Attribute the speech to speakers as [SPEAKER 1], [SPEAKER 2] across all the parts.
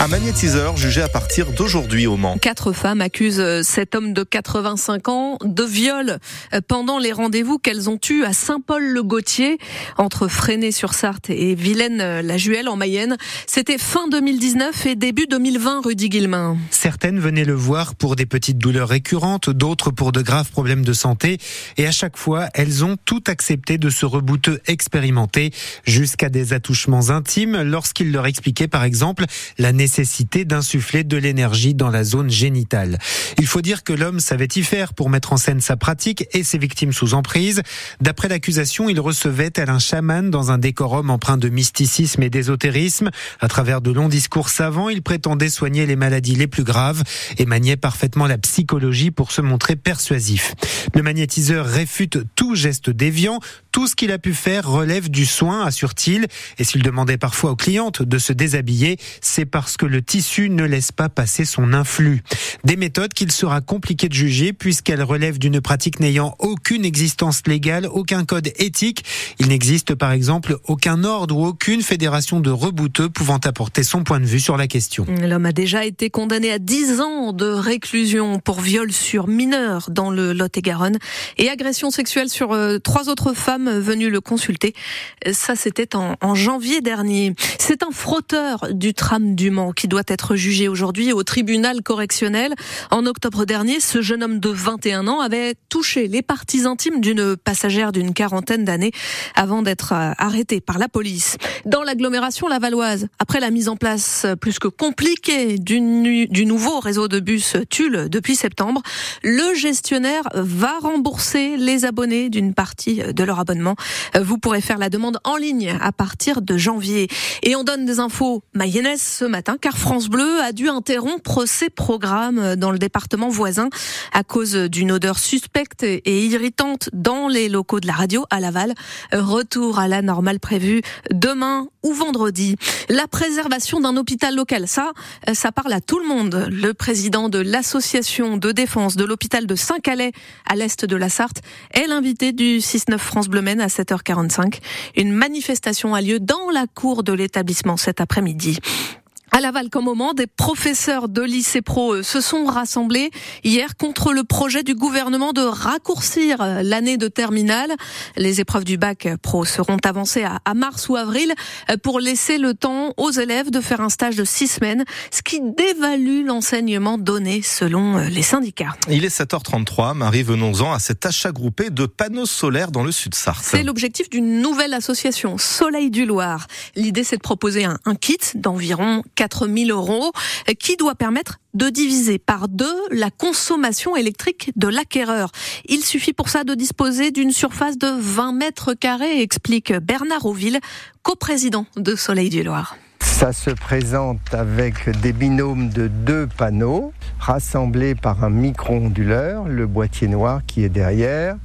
[SPEAKER 1] Un magnétiseur jugé à partir d'aujourd'hui au Mans.
[SPEAKER 2] Quatre femmes accusent cet homme de 85 ans de viol pendant les rendez-vous qu'elles ont eus à Saint-Paul-le-Gautier entre Fresnay-sur-Sarthe et Vilaine-la-Juelle en Mayenne. C'était fin 2019 et début 2020, Rudy Guillemin.
[SPEAKER 3] Certaines venaient le voir pour des petites douleurs récurrentes, d'autres pour de graves problèmes de santé. Et à chaque fois, elles ont tout accepté de ce rebouteux expérimenté jusqu'à des attouchements intimes lorsqu'il leur expliquait par exemple la nécessité d'insuffler de l'énergie dans la zone génitale. Il faut dire que l'homme savait y faire pour mettre en scène sa pratique et ses victimes sous emprise. D'après l'accusation, il recevait tel un chaman dans un décorum empreint de mysticisme et d'ésotérisme. À travers de longs discours savants, il prétendait soigner les maladies les plus graves et maniait parfaitement la psychologie pour se montrer persuasif. Le magnétiseur réfute tout geste déviant, tout ce qu'il a pu faire relève du soin, assure-t-il. Et s'il demandait parfois aux clientes de se déshabiller, c'est parce que le tissu ne laisse pas passer son influx. Des méthodes qu'il sera compliqué de juger puisqu'elles relèvent d'une pratique n'ayant aucune existence légale, aucun code éthique. Il n'existe par exemple aucun ordre ou aucune fédération de rebouteux pouvant apporter son point de vue sur la question.
[SPEAKER 2] L'homme a déjà été condamné à 10 ans de réclusion pour viol sur mineur dans le Lot-et-Garonne et agression sexuelle sur euh, trois autres femmes venu le consulter. Ça, c'était en, janvier dernier. C'est un frotteur du tram du Mans qui doit être jugé aujourd'hui au tribunal correctionnel. En octobre dernier, ce jeune homme de 21 ans avait touché les parties intimes d'une passagère d'une quarantaine d'années avant d'être euh, arrêté par la police. Dans l'agglomération lavalloise, après la mise en place plus que compliquée du, du nouveau réseau de bus Tulle depuis septembre, le gestionnaire va rembourser les abonnés d'une partie de leur abonnement euh, vous pourrez faire la demande en ligne à partir de janvier. Et on donne des infos mayonnaise ce matin car France Bleu a dû interrompre ses programmes dans le département voisin à cause d'une odeur suspecte et irritante dans les locaux de la radio à Laval. Retour à la normale prévue demain ou vendredi. La préservation d'un hôpital local, ça, ça parle à tout le monde. Le président de l'association de défense de l'hôpital de Saint-Calais à l'est de la Sarthe est l'invité du 6-9 France Bleu à 7h45. Une manifestation a lieu dans la cour de l'établissement cet après-midi. À Laval, comme moment, des professeurs de lycée pro se sont rassemblés hier contre le projet du gouvernement de raccourcir l'année de terminale. Les épreuves du bac pro seront avancées à mars ou avril pour laisser le temps aux élèves de faire un stage de six semaines, ce qui dévalue l'enseignement donné selon les syndicats.
[SPEAKER 1] Il est 7h33. Marie, venons-en à cet achat groupé de panneaux solaires dans le sud Sarthe.
[SPEAKER 2] C'est l'objectif d'une nouvelle association, Soleil du Loir. L'idée, c'est de proposer un, un kit d'environ 4000 euros qui doit permettre de diviser par deux la consommation électrique de l'acquéreur. Il suffit pour ça de disposer d'une surface de 20 mètres carrés, explique Bernard Auville, coprésident de Soleil du Loir.
[SPEAKER 4] Ça se présente avec des binômes de deux panneaux rassemblés par un micro-onduleur, le boîtier noir qui est derrière.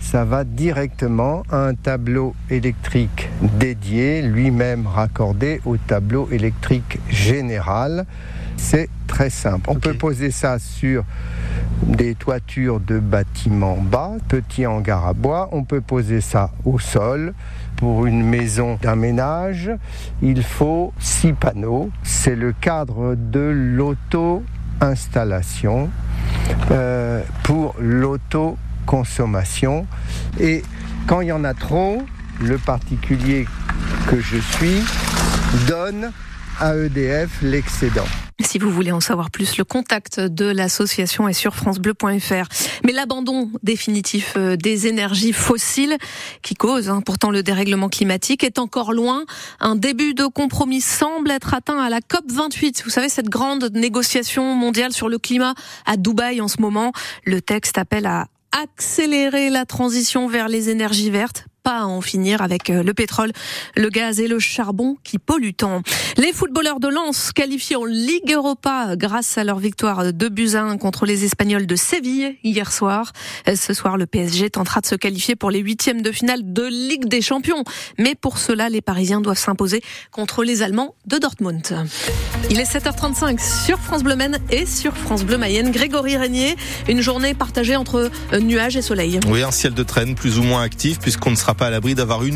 [SPEAKER 4] Ça va directement à un tableau électrique dédié, lui-même raccordé au tableau électrique général. C'est très simple. On okay. peut poser ça sur des toitures de bâtiments bas, petits hangars à bois. On peut poser ça au sol. Pour une maison d'un ménage, il faut six panneaux. C'est le cadre de l'auto-installation euh, pour l'auto-consommation. Et quand il y en a trop, le particulier que je suis donne à EDF l'excédent.
[SPEAKER 2] Si vous voulez en savoir plus, le contact de l'association est sur francebleu.fr. Mais l'abandon définitif euh, des énergies fossiles qui cause hein, pourtant le dérèglement climatique est encore loin. Un début de compromis semble être atteint à la COP 28. Vous savez, cette grande négociation mondiale sur le climat à Dubaï en ce moment. Le texte appelle à accélérer la transition vers les énergies vertes pas à en finir avec euh, le pétrole, le gaz et le charbon qui polluent tant. Les footballeurs de Lens qualifiés en Ligue Europa grâce à leur victoire de Buzyn contre les Espagnols de Séville hier soir. Euh, ce soir, le PSG tentera de se qualifier pour les huitièmes de finale de Ligue des Champions. Mais pour cela, les Parisiens doivent s'imposer contre les Allemands de Dortmund. Il est 7h35 sur France Bleu Maine et sur France Bleu Mayenne. Grégory Régnier, une journée partagée entre euh, nuages et soleil.
[SPEAKER 1] Oui, un ciel de traîne plus ou moins actif puisqu'on ne pas à l'abri d'avoir une